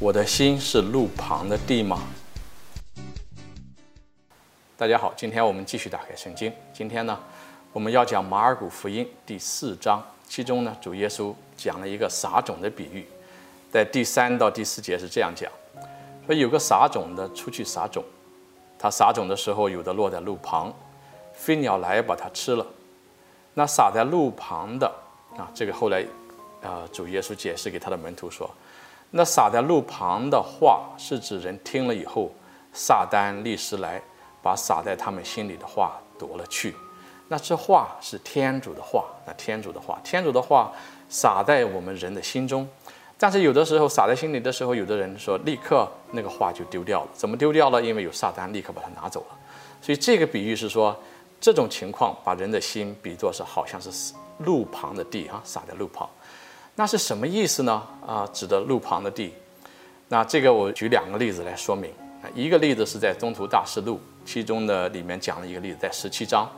我的心是路旁的地吗？大家好，今天我们继续打开圣经。今天呢，我们要讲马尔谷福音第四章，其中呢，主耶稣讲了一个撒种的比喻，在第三到第四节是这样讲：说有个撒种的出去撒种，他撒种的时候，有的落在路旁，飞鸟来把它吃了。那撒在路旁的啊，这个后来。啊，主耶稣解释给他的门徒说：“那撒在路旁的话，是指人听了以后，撒旦立时来，把撒在他们心里的话夺了去。那这话是天主的话，那天主的话，天主的话撒在我们人的心中。但是有的时候撒在心里的时候，有的人说立刻那个话就丢掉了。怎么丢掉了？因为有撒旦立刻把它拿走了。所以这个比喻是说，这种情况把人的心比作是好像是路旁的地啊，撒在路旁。”那是什么意思呢？啊，指的路旁的地。那这个我举两个例子来说明。啊，一个例子是在《宗徒大事录》，其中的里面讲了一个例子，在十七章，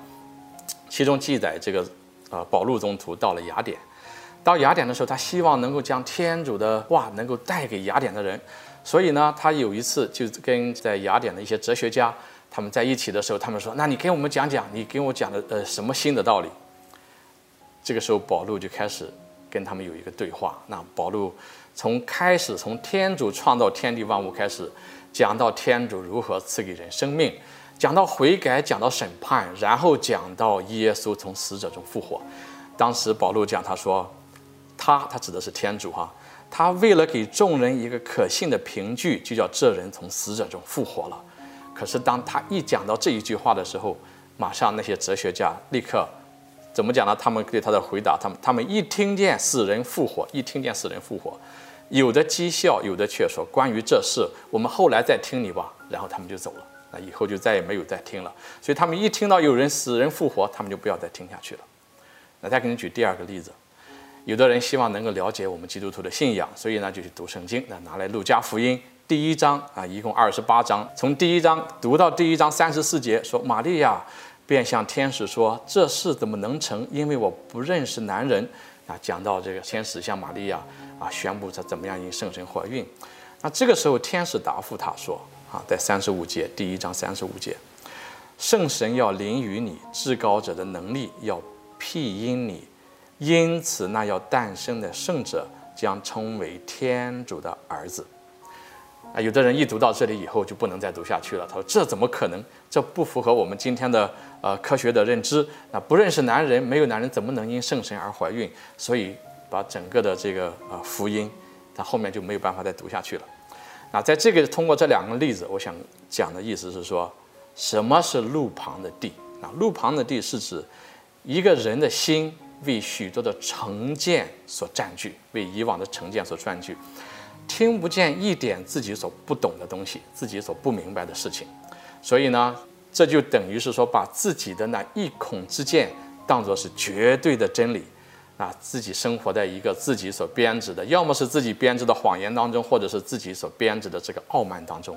其中记载这个，呃，保禄宗徒到了雅典，到雅典的时候，他希望能够将天主的话能够带给雅典的人，所以呢，他有一次就跟在雅典的一些哲学家他们在一起的时候，他们说：“那你给我们讲讲，你给我讲的呃什么新的道理？”这个时候，保禄就开始。跟他们有一个对话。那保罗从开始从天主创造天地万物开始，讲到天主如何赐给人生命，讲到悔改，讲到审判，然后讲到耶稣从死者中复活。当时保罗讲，他说，他他指的是天主哈，他为了给众人一个可信的凭据，就叫这人从死者中复活了。可是当他一讲到这一句话的时候，马上那些哲学家立刻。怎么讲呢？他们对他的回答，他们他们一听见死人复活，一听见死人复活，有的讥笑，有的却说：“关于这事，我们后来再听你吧。”然后他们就走了。那以后就再也没有再听了。所以他们一听到有人死人复活，他们就不要再听下去了。那再给你举第二个例子，有的人希望能够了解我们基督徒的信仰，所以呢就去读圣经。那拿来路加福音第一章啊，一共二十八章，从第一章读到第一章三十四节，说玛利亚。便向天使说：“这事怎么能成？因为我不认识男人。”啊，讲到这个天使向玛利亚啊宣布他怎么样因圣神怀孕。那这个时候天使答复他说：“啊，在三十五节，第一章三十五节，圣神要临于你，至高者的能力要庇荫你，因此那要诞生的圣者将称为天主的儿子。”啊，有的人一读到这里以后就不能再读下去了。他说：“这怎么可能？这不符合我们今天的呃科学的认知。那不认识男人，没有男人怎么能因圣神而怀孕？所以把整个的这个呃福音，他后面就没有办法再读下去了。那在这个通过这两个例子，我想讲的意思是说，什么是路旁的地？啊，路旁的地是指一个人的心为许多的成见所占据，为以往的成见所占据。”听不见一点自己所不懂的东西，自己所不明白的事情，所以呢，这就等于是说，把自己的那一孔之见当作是绝对的真理，啊，自己生活在一个自己所编织的，要么是自己编织的谎言当中，或者是自己所编织的这个傲慢当中。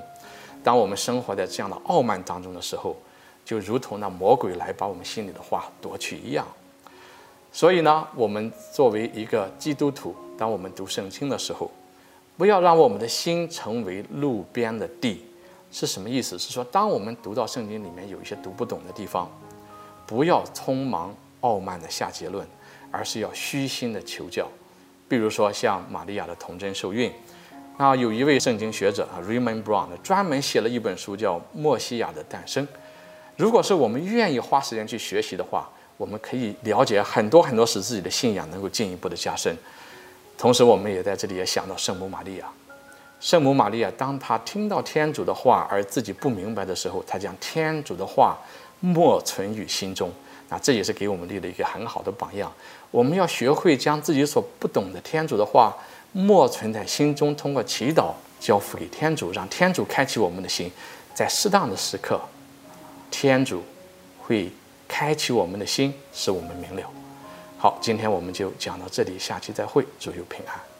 当我们生活在这样的傲慢当中的时候，就如同那魔鬼来把我们心里的话夺去一样。所以呢，我们作为一个基督徒，当我们读圣经的时候，不要让我们的心成为路边的地，是什么意思？是说，当我们读到圣经里面有一些读不懂的地方，不要匆忙傲慢的下结论，而是要虚心的求教。比如说，像玛利亚的童贞受孕，那有一位圣经学者啊，Raymond Brown 专门写了一本书叫《默西亚的诞生》。如果是我们愿意花时间去学习的话，我们可以了解很多很多，使自己的信仰能够进一步的加深。同时，我们也在这里也想到圣母玛利亚。圣母玛利亚，当她听到天主的话而自己不明白的时候，她将天主的话默存于心中。那这也是给我们立了一个很好的榜样。我们要学会将自己所不懂的天主的话默存在心中，通过祈祷交付给天主，让天主开启我们的心。在适当的时刻，天主会开启我们的心，使我们明了。好，今天我们就讲到这里，下期再会，祝有平安。